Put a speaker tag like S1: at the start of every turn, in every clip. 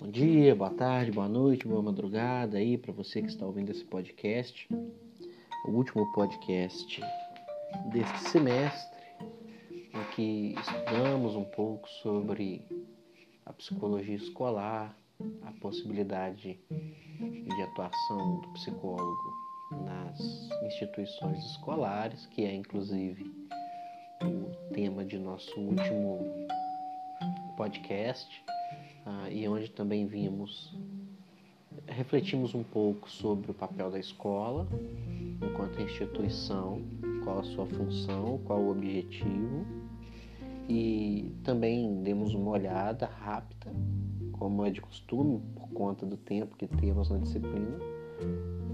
S1: Bom dia, boa tarde, boa noite, boa madrugada aí para você que está ouvindo esse podcast, o último podcast deste semestre, em que estudamos um pouco sobre a psicologia escolar, a possibilidade de atuação do psicólogo nas instituições escolares, que é inclusive o tema de nosso último podcast uh, e onde também vimos, refletimos um pouco sobre o papel da escola enquanto instituição, qual a sua função, qual o objetivo. E também demos uma olhada rápida, como é de costume, por conta do tempo que temos na disciplina,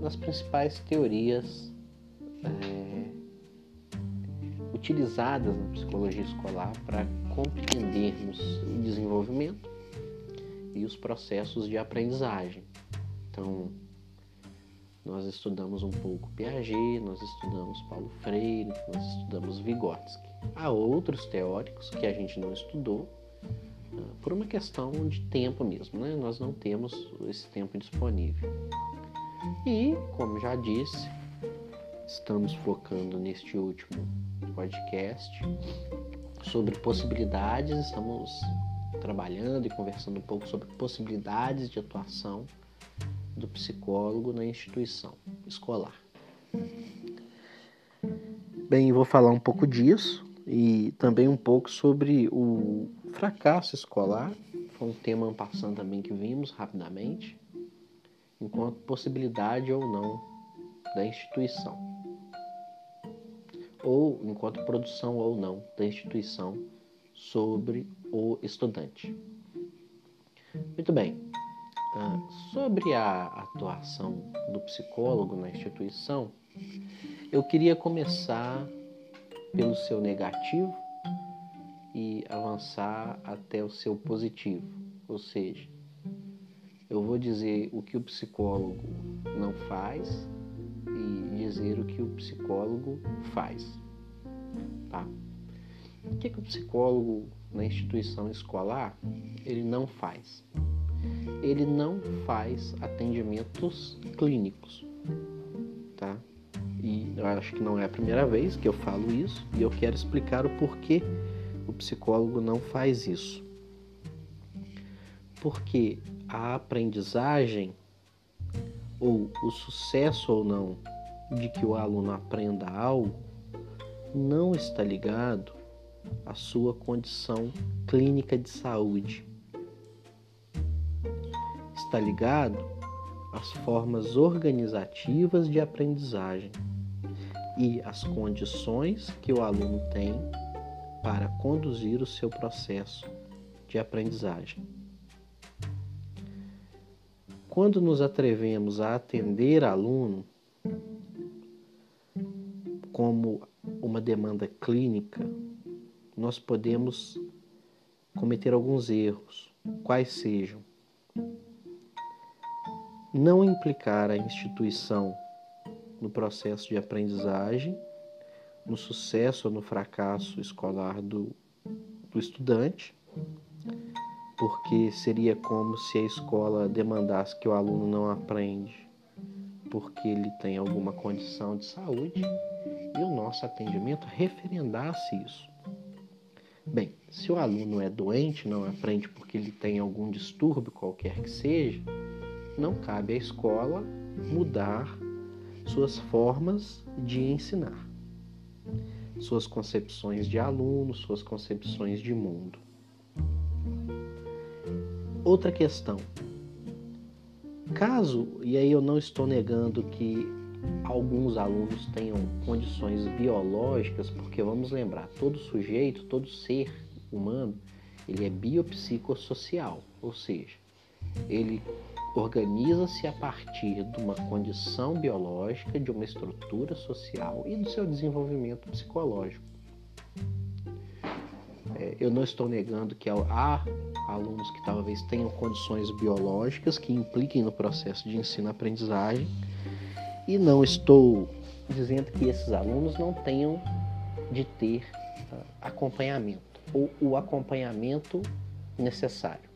S1: nas principais teorias é, utilizadas na psicologia escolar para compreendermos o desenvolvimento e os processos de aprendizagem. Então, nós estudamos um pouco Piaget, nós estudamos Paulo Freire, nós estudamos Vygotsky. Há outros teóricos que a gente não estudou ah, por uma questão de tempo mesmo, né? Nós não temos esse tempo disponível. E, como já disse, estamos focando neste último podcast sobre possibilidades, estamos trabalhando e conversando um pouco sobre possibilidades de atuação do psicólogo na instituição escolar. Bem, vou falar um pouco disso e também um pouco sobre o fracasso escolar. Foi um tema passando também que vimos rapidamente, enquanto possibilidade ou não da instituição ou enquanto produção ou não da instituição sobre o estudante. Muito bem. Ah, sobre a atuação do psicólogo na instituição, eu queria começar pelo seu negativo e avançar até o seu positivo. Ou seja, eu vou dizer o que o psicólogo não faz dizer o que o psicólogo faz. Tá? O que, que o psicólogo na instituição escolar ele não faz? Ele não faz atendimentos clínicos, tá? E eu acho que não é a primeira vez que eu falo isso e eu quero explicar o porquê o psicólogo não faz isso. Porque a aprendizagem ou o sucesso ou não de que o aluno aprenda algo não está ligado à sua condição clínica de saúde. Está ligado às formas organizativas de aprendizagem e às condições que o aluno tem para conduzir o seu processo de aprendizagem. Quando nos atrevemos a atender aluno como uma demanda clínica, nós podemos cometer alguns erros, quais sejam. Não implicar a instituição no processo de aprendizagem, no sucesso ou no fracasso escolar do, do estudante, porque seria como se a escola demandasse que o aluno não aprende porque ele tem alguma condição de saúde e o nosso atendimento referendasse isso. Bem, se o aluno é doente, não aprende porque ele tem algum distúrbio qualquer que seja, não cabe à escola mudar suas formas de ensinar, suas concepções de aluno, suas concepções de mundo. Outra questão. Caso, e aí eu não estou negando que alguns alunos tenham condições biológicas, porque vamos lembrar, todo sujeito, todo ser humano, ele é biopsicossocial, ou seja, ele organiza-se a partir de uma condição biológica, de uma estrutura social e do seu desenvolvimento psicológico. É, eu não estou negando que há alunos que talvez tenham condições biológicas que impliquem no processo de ensino-aprendizagem e não estou dizendo que esses alunos não tenham de ter uh, acompanhamento ou o acompanhamento necessário.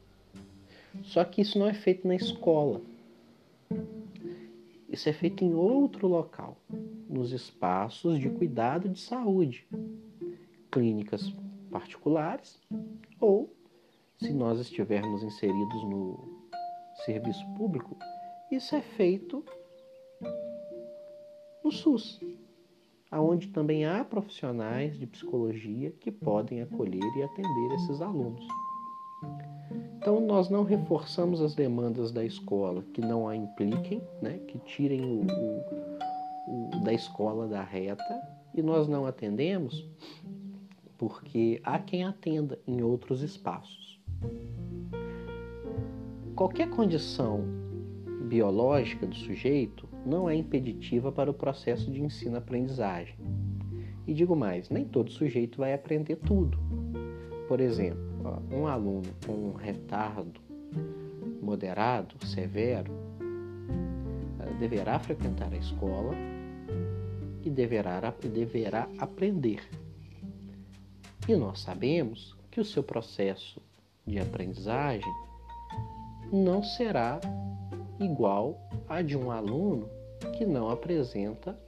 S1: Só que isso não é feito na escola. Isso é feito em outro local, nos espaços de cuidado de saúde, clínicas particulares ou, se nós estivermos inseridos no serviço público, isso é feito no SUS, aonde também há profissionais de psicologia que podem acolher e atender esses alunos. Então, nós não reforçamos as demandas da escola que não a impliquem, né, que tirem o, o, o da escola da reta, e nós não atendemos porque há quem atenda em outros espaços. Qualquer condição biológica do sujeito não é impeditiva para o processo de ensino-aprendizagem. E digo mais, nem todo sujeito vai aprender tudo. Por exemplo, um aluno com um retardo moderado, severo, eh, deverá frequentar a escola e deverá, deverá aprender. E nós sabemos que o seu processo de aprendizagem não será igual a de um aluno que não apresenta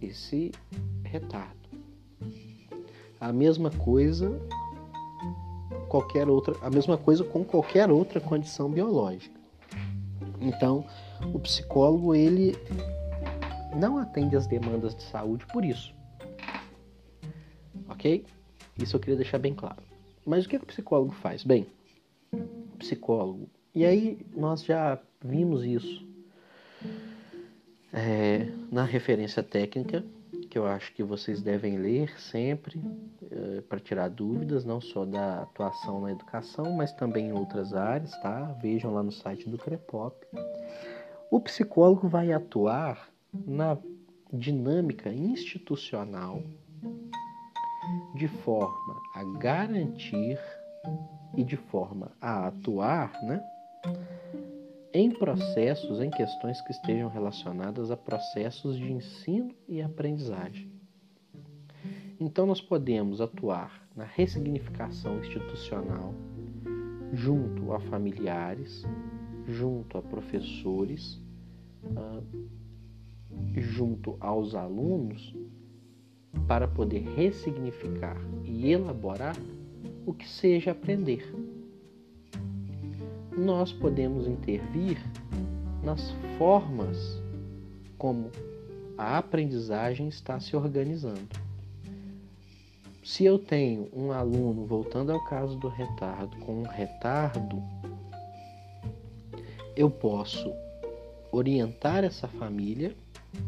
S1: esse retardo. A mesma coisa qualquer outra, a mesma coisa com qualquer outra condição biológica. Então, o psicólogo ele não atende às demandas de saúde por isso. Ok? Isso eu queria deixar bem claro. Mas o que, que o psicólogo faz? Bem, o psicólogo. E aí nós já vimos isso é, na referência técnica que eu acho que vocês devem ler sempre uh, para tirar dúvidas, não só da atuação na educação, mas também em outras áreas, tá? Vejam lá no site do Crepop. O psicólogo vai atuar na dinâmica institucional de forma a garantir e de forma a atuar, né? Em processos, em questões que estejam relacionadas a processos de ensino e aprendizagem. Então, nós podemos atuar na ressignificação institucional junto a familiares, junto a professores, ah, junto aos alunos, para poder ressignificar e elaborar o que seja aprender nós podemos intervir nas formas como a aprendizagem está se organizando. Se eu tenho um aluno, voltando ao caso do retardo, com um retardo, eu posso orientar essa família,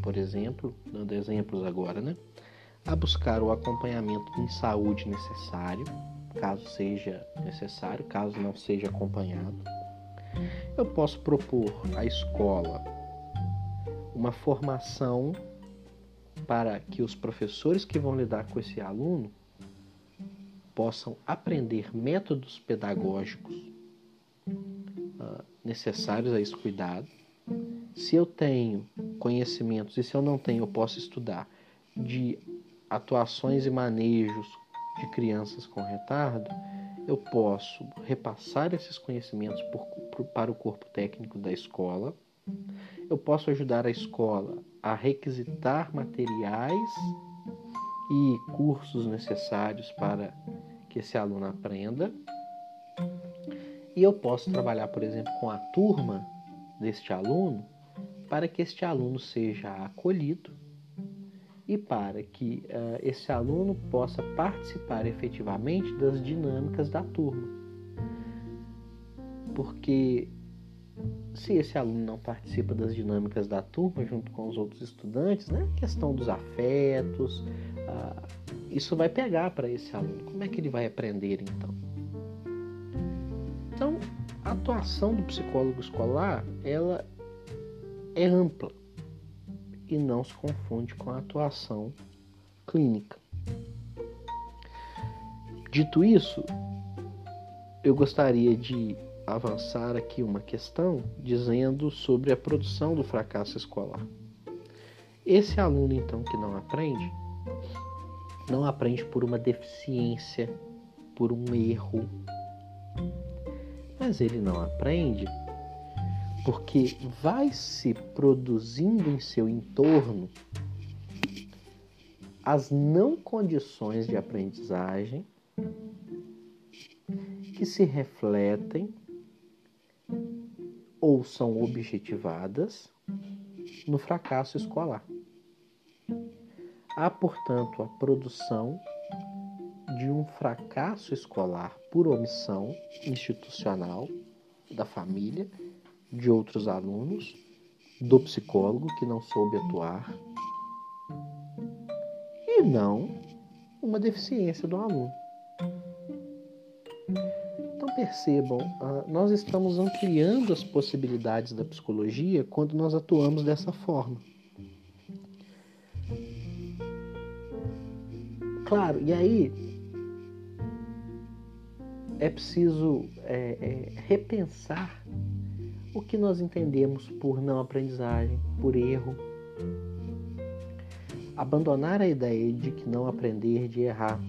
S1: por exemplo, dando exemplos agora, né, a buscar o acompanhamento em saúde necessário, caso seja necessário, caso não seja acompanhado. Eu posso propor à escola uma formação para que os professores que vão lidar com esse aluno possam aprender métodos pedagógicos uh, necessários a esse cuidado. Se eu tenho conhecimentos e se eu não tenho, eu posso estudar de atuações e manejos de crianças com retardo, eu posso repassar esses conhecimentos por, por, para o corpo técnico da escola, eu posso ajudar a escola a requisitar materiais e cursos necessários para que esse aluno aprenda. E eu posso trabalhar, por exemplo, com a turma deste aluno para que este aluno seja acolhido e para que uh, esse aluno possa participar efetivamente das dinâmicas da turma. Porque se esse aluno não participa das dinâmicas da turma junto com os outros estudantes, né, questão dos afetos, uh, isso vai pegar para esse aluno. Como é que ele vai aprender então? Então, a atuação do psicólogo escolar, ela é ampla e não se confunde com a atuação clínica. Dito isso, eu gostaria de avançar aqui uma questão dizendo sobre a produção do fracasso escolar. Esse aluno, então, que não aprende, não aprende por uma deficiência, por um erro, Mas ele não aprende porque vai se produzindo em seu entorno as não condições de aprendizagem que se refletem ou são objetivadas no fracasso escolar. Há, portanto, a produção de um fracasso escolar por omissão institucional da família, de outros alunos, do psicólogo que não soube atuar, e não uma deficiência do aluno. Então percebam, ah, nós estamos ampliando as possibilidades da psicologia quando nós atuamos dessa forma. Claro, e aí é preciso é, é, repensar o que nós entendemos por não aprendizagem, por erro. Abandonar a ideia de que não aprender de errar,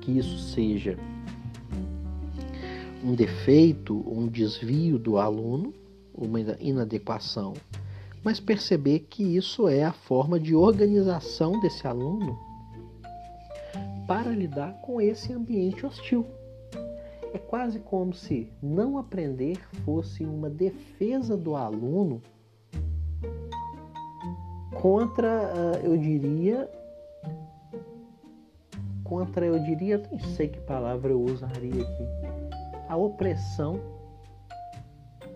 S1: que isso seja um defeito, um desvio do aluno, uma inadequação, mas perceber que isso é a forma de organização desse aluno para lidar com esse ambiente hostil. É quase como se não aprender fosse uma defesa do aluno contra, ah, eu diria, contra, eu diria, nem sei que palavra eu usaria aqui, a opressão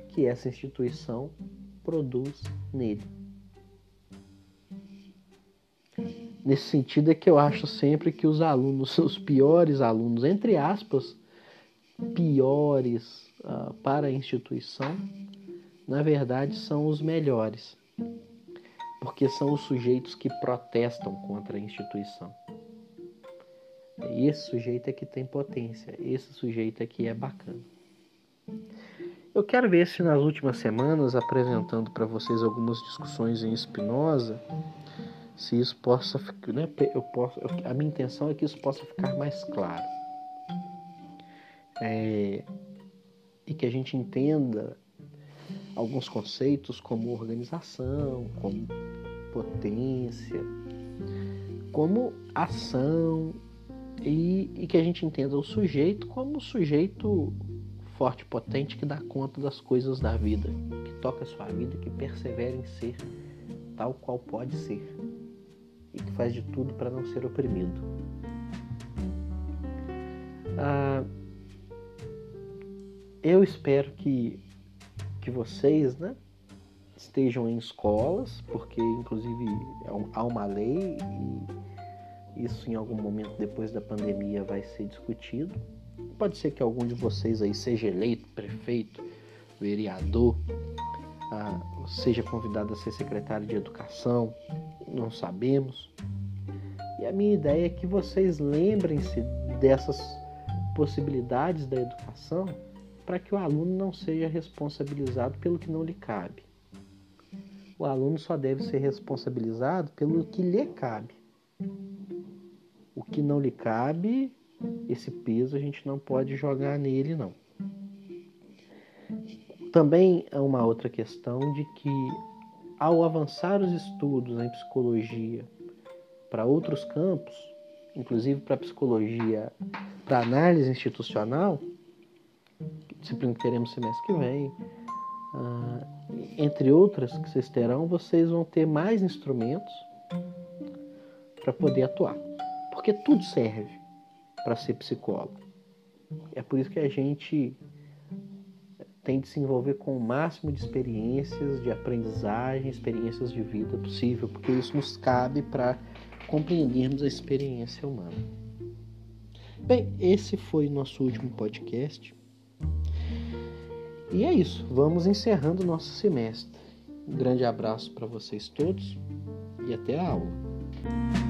S1: que essa instituição produz nele. Nesse sentido é que eu acho sempre que os alunos, os piores alunos, entre aspas, piores uh, para a instituição, na verdade são os melhores, porque são os sujeitos que protestam contra a instituição. Esse sujeito é que tem potência, esse sujeito é que é bacana. Eu quero ver se nas últimas semanas, apresentando para vocês algumas discussões em Spinoza, se isso possa, né, eu posso, a minha intenção é que isso possa ficar mais claro é, e que a gente entenda alguns conceitos como organização, como potência, como ação e, e que a gente entenda o sujeito como sujeito forte, potente que dá conta das coisas da vida, que toca a sua vida, que persevera em ser tal qual pode ser e que faz de tudo para não ser oprimido. Ah, eu espero que, que vocês né, estejam em escolas, porque inclusive é há uma lei e isso em algum momento depois da pandemia vai ser discutido. Pode ser que algum de vocês aí seja eleito prefeito, vereador, ah, seja convidado a ser secretário de educação, não sabemos. E a minha ideia é que vocês lembrem-se dessas possibilidades da educação para que o aluno não seja responsabilizado pelo que não lhe cabe. O aluno só deve ser responsabilizado pelo que lhe cabe. O que não lhe cabe, esse peso a gente não pode jogar nele, não. Também é uma outra questão de que, ao avançar os estudos em psicologia para outros campos, inclusive para psicologia, para análise institucional, disciplina que teremos semestre que vem, uh, entre outras que vocês terão, vocês vão ter mais instrumentos para poder atuar. Porque tudo serve para ser psicólogo. É por isso que a gente tem de se envolver com o máximo de experiências de aprendizagem, experiências de vida possível, porque isso nos cabe para compreendermos a experiência humana. Bem, esse foi o nosso último podcast. E é isso, vamos encerrando o nosso semestre. Um grande abraço para vocês todos e até a aula.